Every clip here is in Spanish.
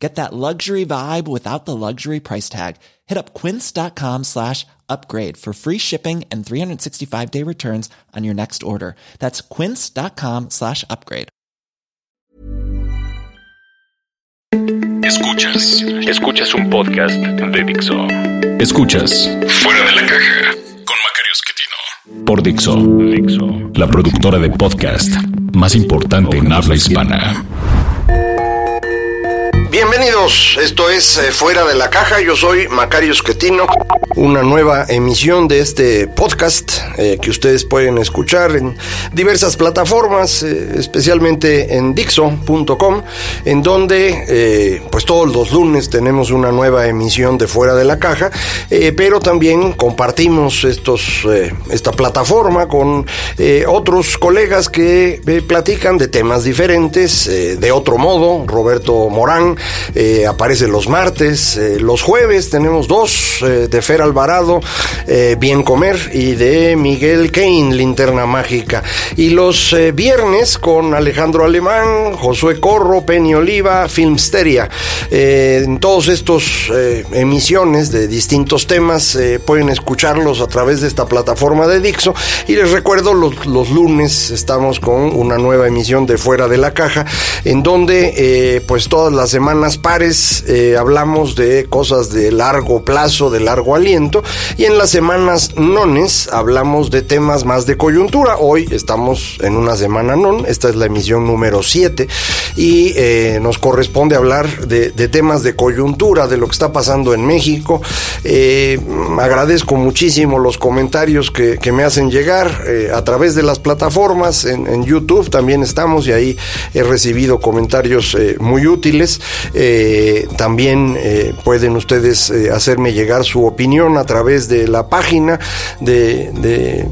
Get that luxury vibe without the luxury price tag. Hit up quince.com slash upgrade for free shipping and 365 day returns on your next order. That's quince.com slash upgrade. Escuchas, escuchas un podcast de Dixo. Escuchas Fuera de la caja con Macario Esquetino por Dixo, Dixo, la productora de podcast más importante en habla hispana. Bienvenidos, esto es eh, Fuera de la Caja, yo soy Macario Esquetino, una nueva emisión de este podcast eh, que ustedes pueden escuchar en diversas plataformas, eh, especialmente en Dixo.com, en donde pues todos los lunes tenemos una nueva emisión de Fuera de la Caja, pero también compartimos estos, esta plataforma con otros colegas que platican de temas diferentes, de otro modo, Roberto Morán, eh, aparece los martes, eh, los jueves tenemos dos eh, de Fer Alvarado, Bien Comer y de Miguel Kane, Linterna Mágica. Y los viernes con Alejandro Alemán, Josué Corro, Penny Oliva, Filmsteria. en todos estos emisiones de distintos temas pueden escucharlos a través de esta plataforma de Dixo. Y les recuerdo, los, los lunes estamos con una nueva emisión de Fuera de la Caja, en donde pues todas las semanas pares eh, hablamos de cosas de largo plazo, de largo aliento, y en las semanas nones hablamos de temas más de coyuntura. Hoy estamos en una semana non, esta es la emisión número 7, y eh, nos corresponde hablar de, temas de coyuntura, de lo que está pasando en México. Eh, agradezco muchísimo los comentarios que, me hacen llegar a través de las plataformas, en, en, YouTube también estamos, y ahí he recibido comentarios muy útiles. Eh, también eh, pueden ustedes eh, hacerme llegar su opinión a través de la página de,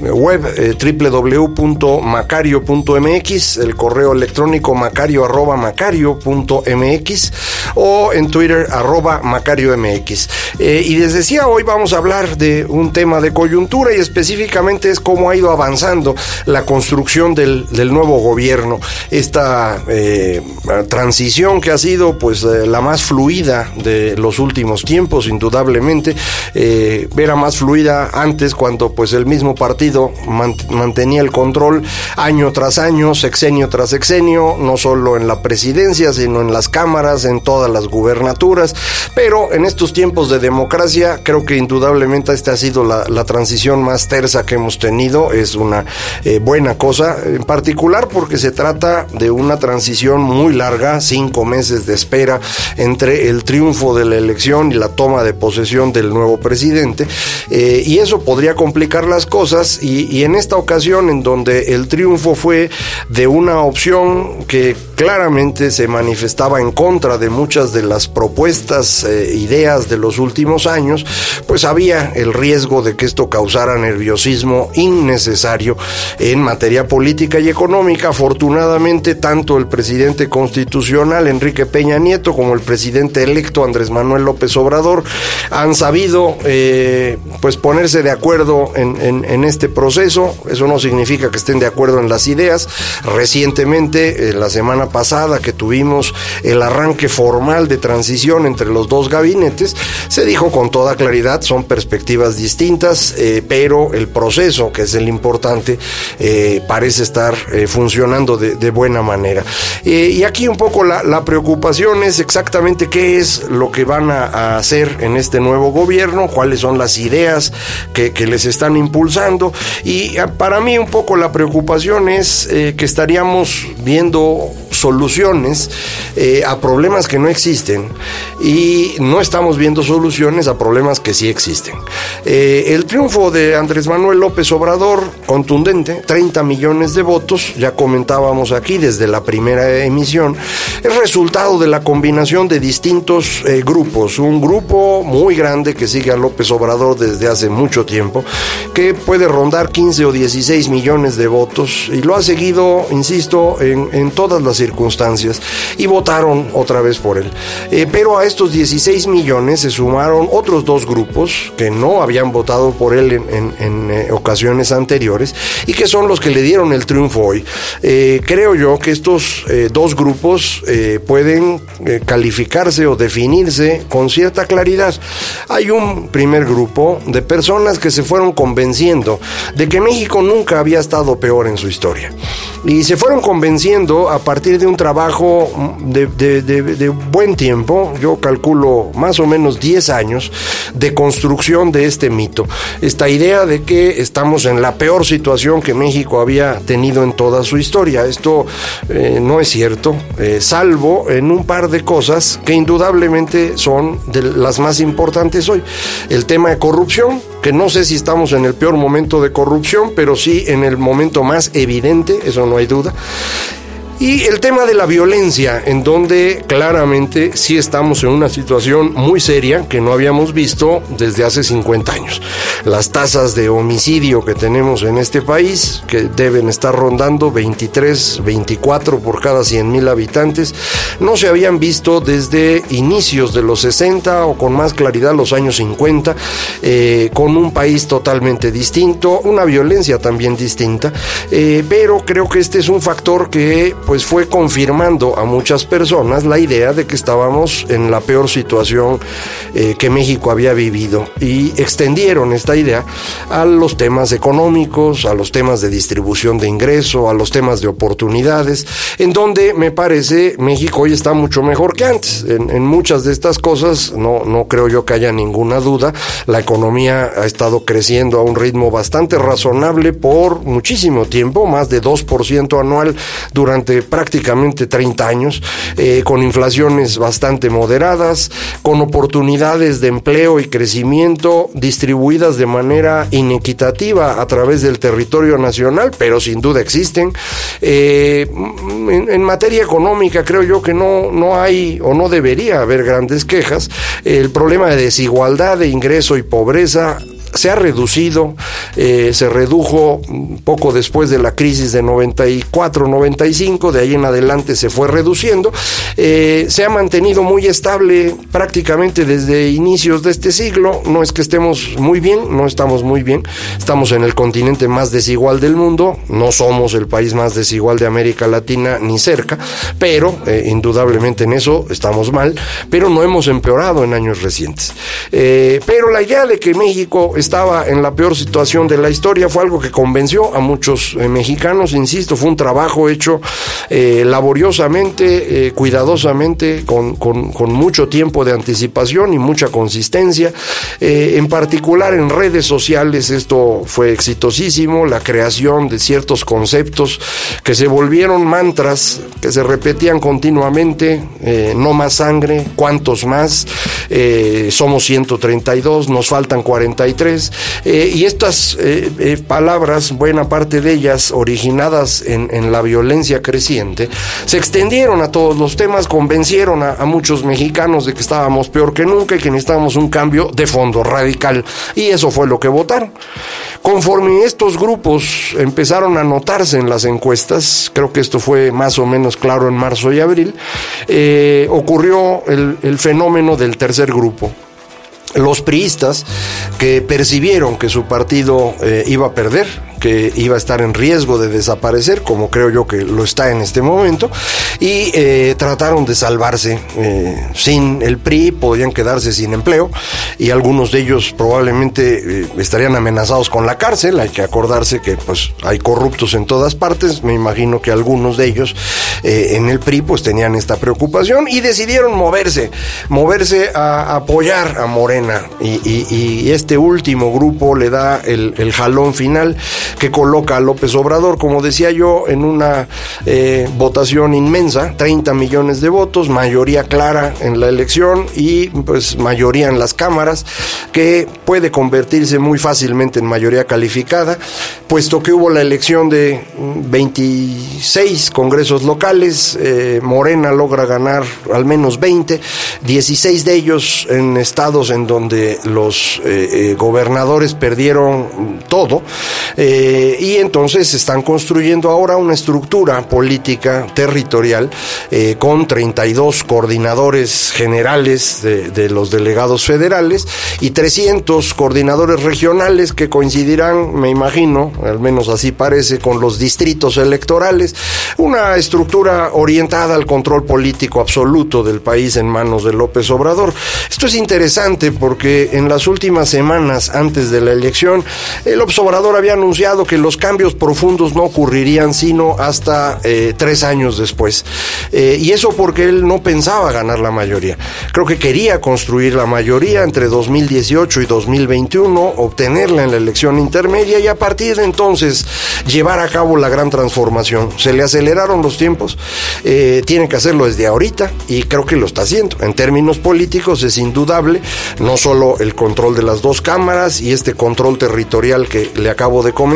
web eh, www.macario.mx, el correo electrónico macario arroba macario.mx o en Twitter arroba macario.mx. Eh, y les decía, hoy vamos a hablar de un tema de coyuntura y específicamente es cómo ha ido avanzando la construcción del, nuevo gobierno, esta eh, transición que ha sido pues la más fluida de los últimos tiempos, indudablemente, era más fluida antes cuando pues el mismo partido mantenía el control año tras año, sexenio tras sexenio, no solo en la presidencia, sino en las cámaras, en todas las gubernaturas. Pero en estos tiempos de democracia, creo que indudablemente esta ha sido la, transición más tersa que hemos tenido. Es una eh, buena cosa, en particular porque se trata de una transición muy larga, cinco meses de espera entre el triunfo de la elección y la toma de posesión del nuevo presidente. Eh, y eso podría complicar las cosas y, en esta ocasión en donde el triunfo fue de una opción que claramente se manifestaba en contra de muchas de las propuestas, e ideas de los últimos años, pues había el riesgo de que esto causara nerviosismo innecesario en materia política y económica. Afortunadamente, tanto el presidente constitucional Enrique Peña Nieto como el presidente electo Andrés Manuel López Obrador han sabido eh, pues ponerse de acuerdo en, este proceso. Eso no significa que estén de acuerdo en las ideas. Recientemente, en la semana pasada que tuvimos el arranque formal de transición entre los dos gabinetes, se dijo con toda claridad, son perspectivas distintas, eh, pero el proceso, que es el importante, eh, parece estar eh, funcionando de, buena manera. y aquí un poco la, preocupación es exactamente qué es lo que van a, hacer en este nuevo gobierno, cuáles son las ideas que, que les están impulsando y para mí un poco la preocupación es que estaríamos viendo soluciones eh, a problemas que no existen y no estamos viendo soluciones a problemas que sí existen. Eh, el triunfo de Andrés Manuel López Obrador, contundente, 30 millones de votos, ya comentábamos aquí desde la primera emisión, es resultado de la combinación de distintos eh, grupos, un grupo muy grande que sigue a López Obrador desde hace mucho tiempo, que puede rondar 15 o 16 millones de votos y lo ha seguido, insisto, en, en todas las circunstancias y votaron otra vez por él. Eh, pero a estos 16 millones se sumaron otros dos grupos que no habían votado por él en, eh, ocasiones anteriores y que son los que le dieron el triunfo hoy. Eh, creo yo que estos dos grupos pueden calificarse o definirse con cierta claridad. Hay un primer grupo de personas que se fueron convenciendo de que México nunca había estado peor en su historia. Y se fueron convenciendo a partir de un trabajo de, buen tiempo, yo calculo más o menos 10 años, de construcción de este mito. Esta idea de que estamos en la peor situación que México había tenido en toda su historia. Esto eh, no es cierto, eh, salvo en un par de cosas que indudablemente son las más importantes hoy. El tema de corrupción, que no sé si estamos en el peor momento de corrupción, pero sí en el momento más evidente, eso no hay duda. Y el tema de la violencia, en donde claramente sí estamos en una situación muy seria que no habíamos visto desde hace 50 años. Las tasas de homicidio que tenemos en este país, que deben estar rondando 23, 24 por cada 100 mil habitantes, no se habían visto desde inicios de los 60 o con más claridad los años 50, eh, con un país totalmente distinto, una violencia también distinta, eh, pero creo que este es un factor que pues fue confirmando a muchas personas la idea de que estábamos en la peor situación eh, que México había vivido y extendieron esta idea a los temas económicos, a los temas de distribución de ingreso, a los temas de oportunidades, en donde me parece México hoy está mucho mejor que antes. En, muchas de estas cosas no, no creo yo que haya ninguna duda. La economía ha estado creciendo a un ritmo bastante razonable por muchísimo tiempo, más de 2% anual durante prácticamente 30 años, eh, con inflaciones bastante moderadas, con oportunidades de empleo y crecimiento distribuidas de manera inequitativa a través del territorio nacional, pero sin duda existen. Eh, en, materia económica creo yo que no, no hay o no debería haber grandes quejas. El problema de desigualdad de ingreso y pobreza se ha reducido, eh, se redujo poco después de la crisis de 94-95, de ahí en adelante se fue reduciendo, eh, se ha mantenido muy estable prácticamente desde inicios de este siglo, no es que estemos muy bien, no estamos muy bien, estamos en el continente más desigual del mundo, no somos el país más desigual de América Latina ni cerca, pero eh, indudablemente en eso estamos mal, pero no hemos empeorado en años recientes. pero la idea de que México estaba en la peor situación de la historia, fue algo que convenció a muchos eh, mexicanos, insisto, fue un trabajo hecho eh, laboriosamente, eh, cuidadosamente, con, con, mucho tiempo de anticipación y mucha consistencia, en particular en redes sociales esto fue exitosísimo, la creación de ciertos conceptos que se volvieron mantras, que se repetían continuamente, no más sangre, cuántos más, somos 132, nos faltan 43, eh, y estas eh, eh, palabras, buena parte de ellas originadas en, la violencia creciente, se extendieron a todos los temas, convencieron a, a, muchos mexicanos de que estábamos peor que nunca y que necesitábamos un cambio de fondo radical. Y eso fue lo que votaron. Conforme estos grupos empezaron a notarse en las encuestas, creo que esto fue más o menos claro en marzo y abril, ocurrió el fenómeno del tercer grupo los priistas que percibieron que su partido eh, iba a perder, que iba a estar en riesgo de desaparecer, como creo yo que lo está en este momento, y eh, trataron de salvarse. Eh, sin el PRI podían quedarse sin empleo y algunos de ellos probablemente eh, estarían amenazados con la cárcel. Hay que acordarse que pues hay corruptos en todas partes. Me imagino que algunos de ellos en el PRI pues tenían esta preocupación y decidieron moverse, moverse a apoyar a Morena y, este último grupo le da el, jalón final que coloca a López Obrador, como decía yo, en una eh, votación inmensa, 30 millones de votos, mayoría clara en la elección y pues mayoría en las cámaras, que puede convertirse muy fácilmente en mayoría calificada, puesto que hubo la elección de 26 congresos locales, eh, Morena logra ganar al menos 20, 16 de ellos en estados en donde los eh, eh, gobernadores perdieron todo, y entonces están construyendo ahora una estructura política territorial con 32 coordinadores generales de, de los delegados federales y 300 coordinadores regionales que coincidirán, me imagino, al menos así parece, con los distritos electorales, una estructura orientada al control político absoluto del país en manos de López Obrador. Esto es interesante porque en las últimas semanas antes de la elección, el Obrador había anunciado que los cambios profundos no ocurrirían sino hasta eh, tres años después. Eh, y eso porque él no pensaba ganar la mayoría. Creo que quería construir la mayoría entre 2018 y 2021, obtenerla en la elección intermedia y a partir de entonces llevar a cabo la gran transformación. Se le aceleraron los tiempos, eh, tiene que hacerlo desde ahorita y creo que lo está haciendo. En términos políticos es indudable, no solo el control de las dos cámaras y este control territorial que le acabo de comentar,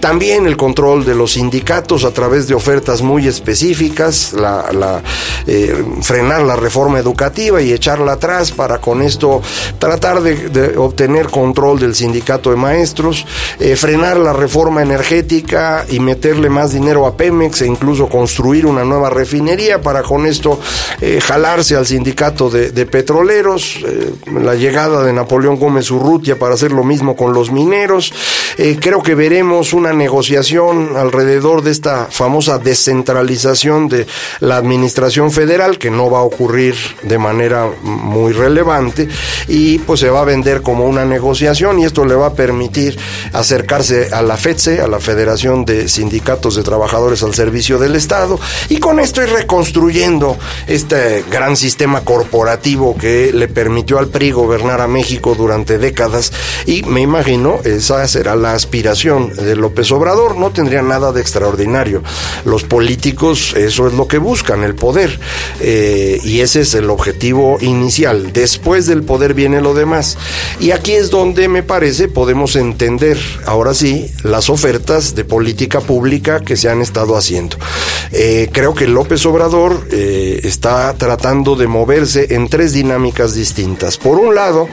también el control de los sindicatos a través de ofertas muy específicas, la, eh, frenar la reforma educativa y echarla atrás para con esto tratar de, obtener control del sindicato de maestros, eh, frenar la reforma energética y meterle más dinero a Pemex e incluso construir una nueva refinería para con esto eh, jalarse al sindicato de, petroleros, la llegada de Napoleón Gómez Urrutia para hacer lo mismo con los mineros. creo que veremos una negociación alrededor de esta famosa descentralización de la administración federal que no va a ocurrir de manera muy relevante y pues se va a vender como una negociación y esto le va a permitir acercarse a la FEDSE, a la Federación de Sindicatos de Trabajadores al Servicio del Estado y con esto ir reconstruyendo este gran sistema corporativo que le permitió al PRI gobernar a México durante décadas y me imagino esa será la aspiración de López Obrador, no tendría nada de extraordinario. Los políticos eso es lo que buscan, el poder eh, y ese es el objetivo inicial. Después del poder viene lo demás. Y aquí es donde me parece podemos entender, ahora sí, las ofertas de política pública que se han estado haciendo. Eh, creo que López Obrador eh, está tratando de moverse en tres dinámicas distintas. Por un lado,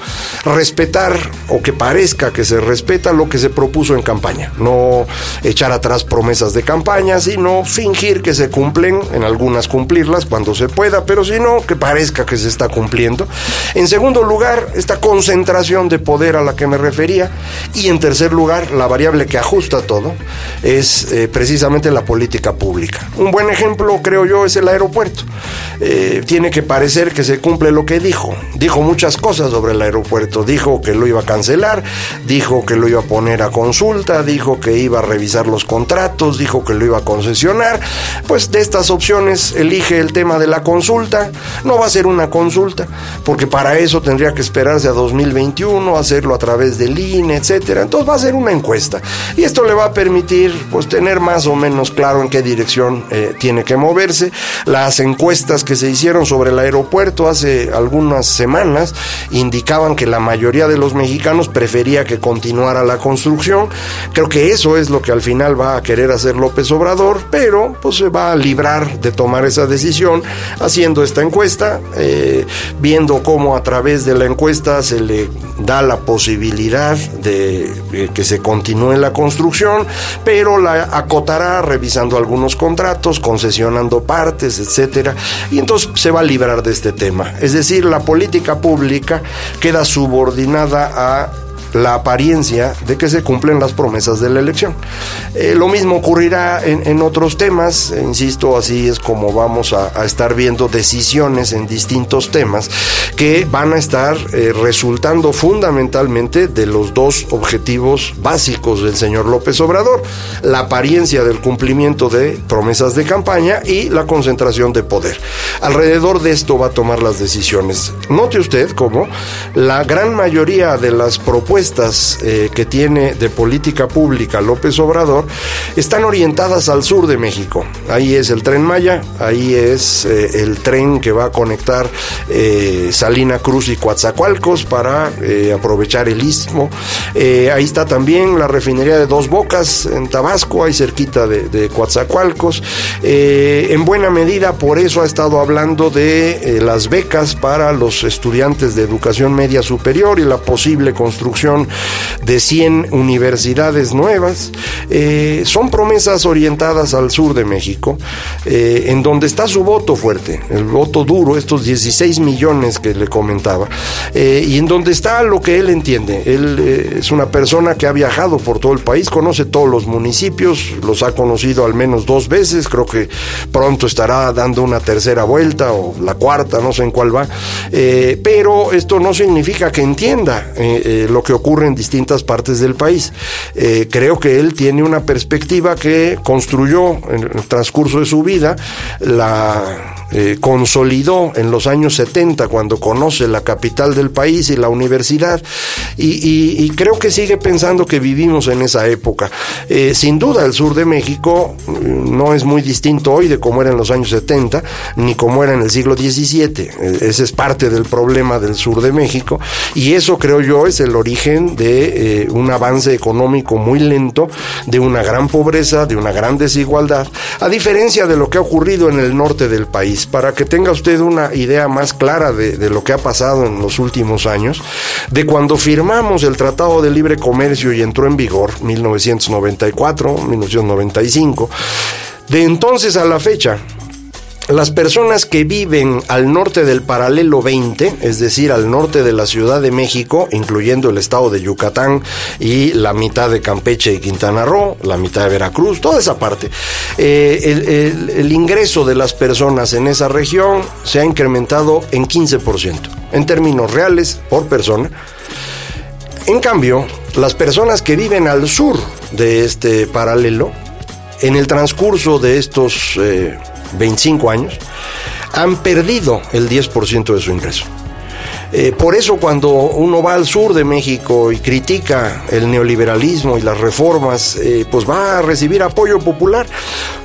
respetar o que parezca que se respeta lo que se propuso en campaña. No echar atrás promesas de campaña, sino fingir que se cumplen, en algunas cumplirlas cuando se pueda, pero si no, que parezca que se está cumpliendo. En segundo lugar, esta concentración de poder a la que me refería. Y en tercer lugar, la variable que ajusta todo es eh, precisamente la política pública. Un buen ejemplo, creo yo, es el aeropuerto. Eh, tiene que parecer que se cumple lo que dijo. Dijo muchas cosas sobre el aeropuerto. Dijo que lo iba a cancelar, dijo que lo iba a poner a consulta, dijo que iba a revisar los contratos, dijo que lo iba a concesionar. Pues de estas opciones elige el tema de la consulta. No va a ser una consulta, porque para eso tendría que esperarse a 2021, hacerlo a través del INE, etcétera. Entonces va a ser una encuesta y esto le va a permitir pues tener más o menos claro en qué dirección eh, tiene que moverse. Las encuestas que se hicieron sobre el aeropuerto hace algunas semanas indicaban que la mayoría de los mexicanos prefería que continuara la construcción. Creo que eso es lo que al final va a querer hacer López Obrador, pero pues se va a librar de tomar esa decisión haciendo esta encuesta, eh, viendo cómo a través de la encuesta se le da la posibilidad de que se continúe la construcción, pero la acotará revisando algunos contratos, concesionando partes, etcétera, y entonces se va a librar de este tema. Es decir, la política pública queda subordinada a la apariencia de que se cumplen las promesas de la elección. Eh, lo mismo ocurrirá en, otros temas, insisto, así es como vamos a, estar viendo decisiones en distintos temas que van a estar eh, resultando fundamentalmente de los dos objetivos básicos del señor López Obrador, la apariencia del cumplimiento de promesas de campaña y la concentración de poder. Alrededor de esto va a tomar las decisiones. Note usted cómo la gran mayoría de las propuestas eh, que tiene de política pública López Obrador están orientadas al sur de México. Ahí es el tren Maya, ahí es eh, el tren que va a conectar eh, Salina Cruz y Coatzacoalcos para aprovechar el istmo. ahí está también la refinería de Dos Bocas en Tabasco, ahí cerquita de, de Coatzacoalcos. en buena medida por eso ha estado hablando de las becas para los estudiantes de educación media superior y la posible construcción de 100 universidades nuevas. Eh, son promesas orientadas al sur de México, eh, en donde está su voto fuerte, el voto duro, estos 16 millones que le comentaba, eh, y en donde está lo que él entiende. Él es una persona que ha viajado por todo el país, conoce todos los municipios, los ha conocido al menos dos veces, creo que pronto estará dando una tercera vuelta o la cuarta, no sé en cuál va, pero esto no significa que entienda lo que ocurre en distintas partes del país. creo que él tiene una perspectiva que construyó en el transcurso de su vida, la eh, consolidó en los años 70 cuando conoce la capital del país y la universidad y, creo que sigue pensando que vivimos en esa época. Eh, sin duda el sur de México mm, no es muy distinto hoy de cómo era en los años 70 ni como era en el siglo XVII. Eh, ese es parte del problema del sur de México y eso creo yo es el origen de un avance económico muy lento, de una gran pobreza, de una gran desigualdad, a diferencia de lo que ha ocurrido en el norte del país. Para que tenga usted una idea más clara de, lo que ha pasado en los últimos años, de cuando firmamos el Tratado de Libre Comercio y entró en vigor, 1994, 1995, de entonces a la fecha, las personas que viven al norte del paralelo 20, es decir, al norte de la Ciudad de México, incluyendo el estado de Yucatán y la mitad de Campeche y Quintana Roo, la mitad de Veracruz, toda esa parte, eh, el, ingreso de las personas en esa región se ha incrementado en 15%, en términos reales por persona. En cambio, las personas que viven al sur de este paralelo, en el transcurso de estos... Eh, 25 años, han perdido el 10% de su ingreso. Eh, por eso cuando uno va al sur de México y critica el neoliberalismo y las reformas, eh, pues va a recibir apoyo popular,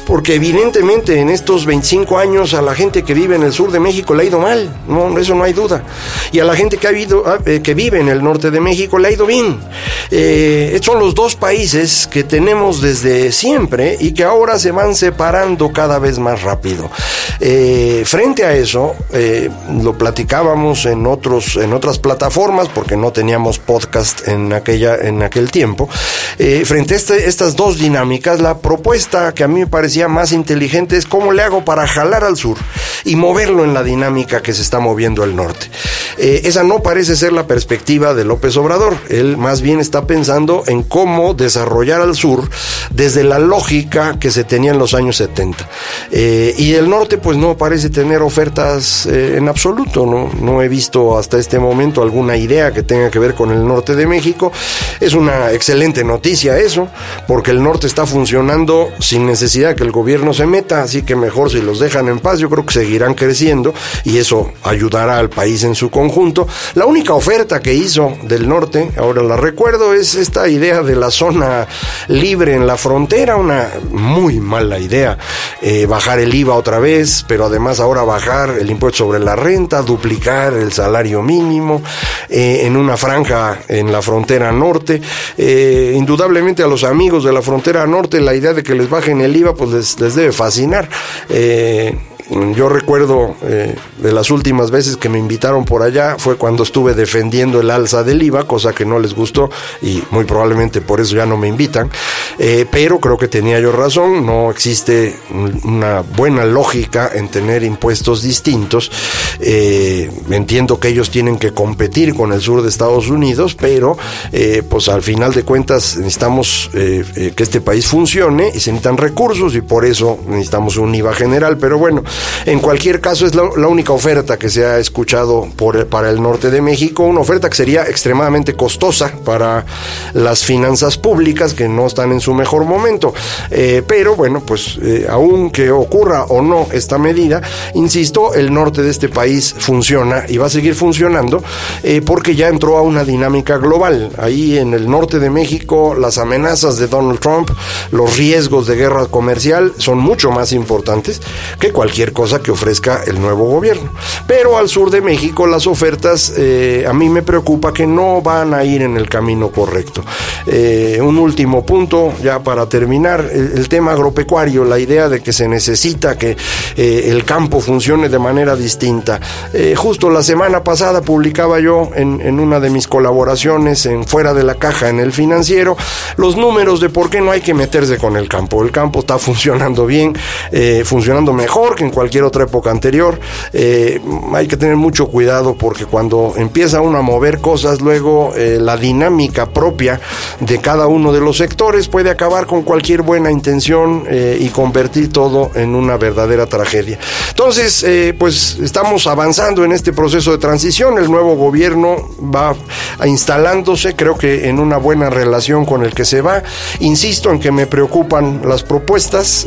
porque evidentemente en estos 25 años a la gente que vive en el sur de México le ha ido mal, no, eso no hay duda, y a la gente que, ha habido, ah, eh, que vive en el norte de México le ha ido bien. son los dos países que tenemos desde siempre y que ahora se van separando cada vez más rápido. frente a eso, lo platicábamos en otro en otras plataformas, porque no teníamos podcast en, aquella, en aquel tiempo. Eh, frente a este, estas dos dinámicas, la propuesta que a mí me más inteligente es cómo le hago para jalar al sur y moverlo en la dinámica que se está moviendo al norte. Eh, esa no parece ser la perspectiva de López Obrador. Él más bien está pensando en cómo desarrollar al sur desde la lógica que se tenía en los años 70. Eh, y el norte pues no parece tener ofertas en absoluto. No, no he visto hasta este momento alguna idea que tenga que ver con el norte de México. Es una excelente noticia eso, porque el norte está funcionando sin necesidad que el gobierno se meta, así que mejor si los dejan en paz, yo creo que seguirán creciendo y eso ayudará al país en su conjunto. La única oferta que hizo del norte, ahora la recuerdo, es esta idea de la zona libre en la frontera, una muy mala idea. Eh, bajar el IVA otra vez, pero además ahora bajar el impuesto sobre la renta, duplicar el salario mínimo, eh, en una franja en la frontera norte. Eh, indudablemente a los amigos de la frontera norte la idea de que les bajen el IVA pues les, debe fascinar. Eh, yo recuerdo eh, de las últimas veces que me invitaron por allá fue cuando estuve defendiendo el alza del IVA, cosa que no les gustó y muy probablemente por eso ya no me invitan. Eh, pero creo que tenía yo razón, no existe una buena lógica en tener impuestos distintos. Eh, entiendo que ellos tienen que competir con el sur de Estados Unidos, pero pues al final de cuentas necesitamos que este país funcione y se necesitan recursos y por eso necesitamos un IVA general. Pero bueno, en cualquier caso, es la, única oferta que se ha escuchado para el norte de México, una oferta que sería extremadamente costosa para las finanzas públicas que no están en su mejor momento. Eh, pero bueno, pues eh, aunque ocurra o no esta medida, insisto, el norte de este país funciona y va a seguir funcionando eh, porque ya entró a una dinámica global. Ahí en el norte de México, las amenazas de Donald Trump, los riesgos de guerra comercial son mucho más importantes que cualquier cosa que ofrezca el nuevo gobierno. Pero al sur de México las ofertas eh, a mí me preocupa que no van a ir en el camino correcto. Eh, un último punto ya para terminar, el, tema agropecuario, la idea de que se necesita que eh, el campo funcione de manera distinta. justo la semana pasada publicaba yo en, una de mis colaboraciones en Fuera de la Caja en el financiero los números de por qué no hay que meterse con el campo. El campo está funcionando bien, funcionando mejor que en cualquier otra época anterior. Eh, hay que tener mucho cuidado porque cuando empieza uno a mover cosas, luego eh, la dinámica propia de cada uno de los sectores puede acabar con cualquier buena intención eh, y convertir todo en una verdadera tragedia. Entonces, pues estamos avanzando en este proceso de transición. El nuevo gobierno va instalándose, creo que en una buena relación con el que se va. Insisto en que me preocupan las propuestas,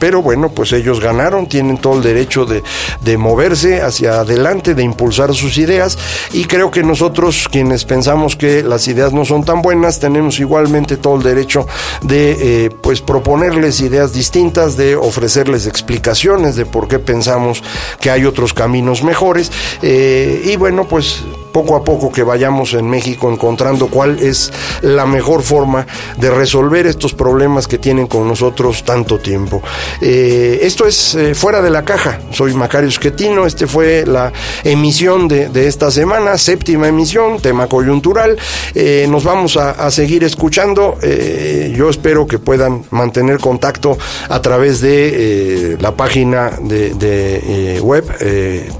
pero bueno, pues ellos ganaron, tienen todo el derecho de, de moverse hacia adelante, de impulsar sus ideas. Y creo que nosotros quienes pensamos que las ideas no son tan buenas tenemos igualmente todo el derecho de eh, pues proponerles ideas distintas, de ofrecerles explicaciones de por qué pensamos que hay otros caminos mejores. Eh, y bueno pues poco a poco que vayamos en México encontrando cuál es la mejor forma de resolver estos problemas que tienen con nosotros tanto tiempo. Eh, esto es eh, fuera de la caja. Soy Macario Schettino. Este fue la emisión de, esta semana, séptima emisión, tema coyuntural. Eh, nos vamos a, seguir escuchando. yo espero que puedan mantener contacto a través de la página de, de web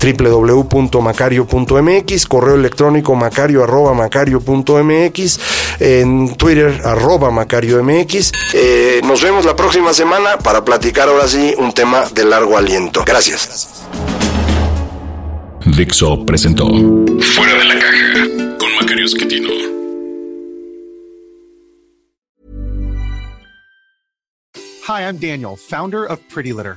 www.macario.mx, correo electrónico macario arroba macario.mx, en Twitter arroba macario mx. Eh, nos vemos la próxima semana para platicar ahora sí un tema de largo aliento. Gracias. Dixo presentó Fuera de la caja con Macario Esquetino. Hi, I'm Daniel, founder of Pretty Litter.